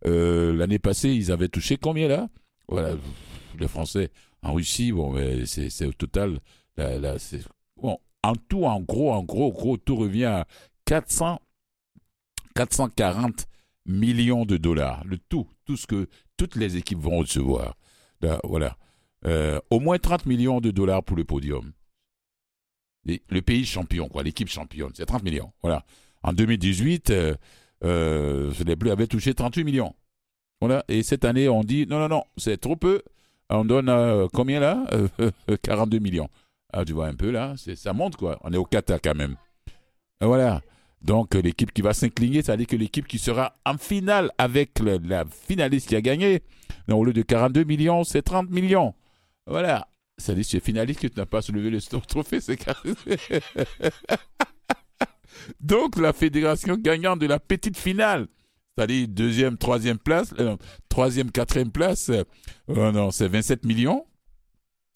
euh, l'année passée, ils avaient touché combien là? Voilà, les Français en Russie, bon, c'est au total, bon, en tout, en gros, en gros, gros, tout revient à 400 440 millions de dollars. Le tout, tout ce que toutes les équipes vont recevoir. voilà. Euh, au moins 30 millions de dollars pour le podium. le pays champion, quoi, l'équipe championne, c'est 30 millions. Voilà. En 2018, euh, euh, les Bleus avaient touché 38 millions. Voilà. Et cette année, on dit non, non, non, c'est trop peu. On donne euh, combien là? 42 millions. Ah, tu vois un peu là, ça monte quoi. On est au Qatar quand même. Voilà. Donc l'équipe qui va s'incliner, c'est-à-dire que l'équipe qui sera en finale avec la finaliste qui a gagné, au lieu de 42 millions, c'est 30 millions. Voilà. C'est-à-dire que tu es finaliste que tu n'as pas soulevé le trophée, c'est Donc la fédération gagnant de la petite finale, c'est-à-dire deuxième, troisième place, euh, troisième, quatrième place, euh, non, c'est 27 millions.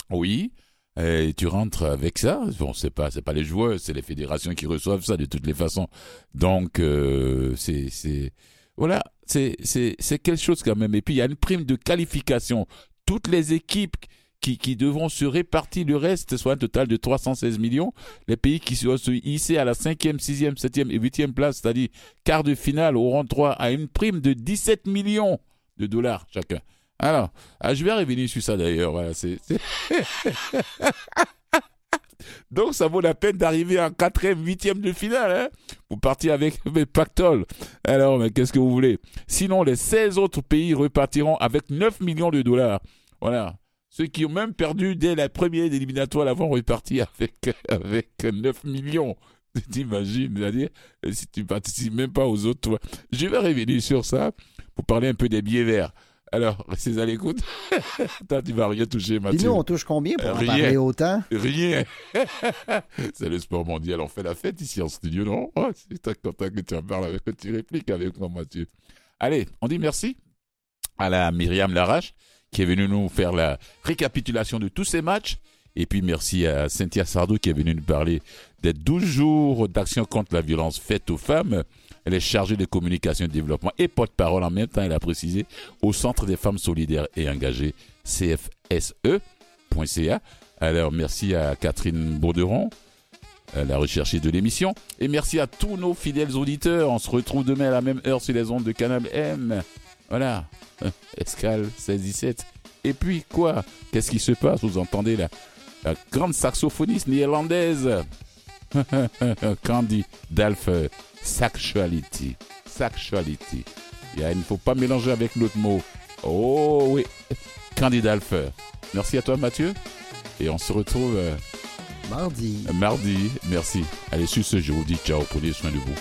Oui. Et tu rentres avec ça. Bon, c'est pas, c'est pas les joueurs, c'est les fédérations qui reçoivent ça de toutes les façons. Donc, euh, c'est, c'est, voilà, c'est, c'est, c'est quelque chose quand même. Et puis, il y a une prime de qualification. Toutes les équipes qui, qui devront se répartir le reste, soit un total de 316 millions. Les pays qui seront hissés à la cinquième, sixième, septième et huitième place, c'est-à-dire quart de finale, auront droit à une prime de 17 millions de dollars chacun. Alors, ah, je vais revenir sur ça d'ailleurs. Voilà, c'est, Donc, ça vaut la peine d'arriver en quatrième, huitième de finale hein, pour partir avec le pactole. Alors, mais qu'est-ce que vous voulez? Sinon, les 16 autres pays repartiront avec 9 millions de dollars. Voilà. Ceux qui ont même perdu dès la première éliminatoire vont repartir avec, avec 9 millions. T'imagines, c'est-à-dire, si tu participes même pas aux autres, Je vais revenir sur ça pour parler un peu des billets verts. Alors, restez à l'écoute. Toi, tu vas rien toucher, Mathieu. Dis-nous, on touche combien pour en parler autant? Rien. c'est le sport mondial. On fait la fête ici en studio, non? Oh, c'est content que tu en parles avec, que tu répliques avec moi, Mathieu. Allez, on dit merci à la Myriam Larache qui est venue nous faire la récapitulation de tous ces matchs. Et puis merci à Cynthia Sardou qui est venue nous parler des 12 jours d'action contre la violence faite aux femmes. Elle est chargée de communication et de développement et porte-parole en même temps, elle a précisé, au Centre des femmes solidaires et engagées, cfse.ca. Alors, merci à Catherine Bauderon, la recherchée de l'émission. Et merci à tous nos fidèles auditeurs. On se retrouve demain à la même heure sur les ondes de Canal M. Voilà. Escale 16-17. Et puis, quoi? Qu'est-ce qui se passe? Vous entendez la, la grande saxophoniste néerlandaise Candy Dalfer Sexuality. Sexuality. Il ne faut pas mélanger avec l'autre mot. Oh oui. Candidat Alpha. Merci à toi Mathieu. Et on se retrouve mardi. Mardi. Merci. Allez, sur ce, je vous dis ciao. Prenez soin de vous.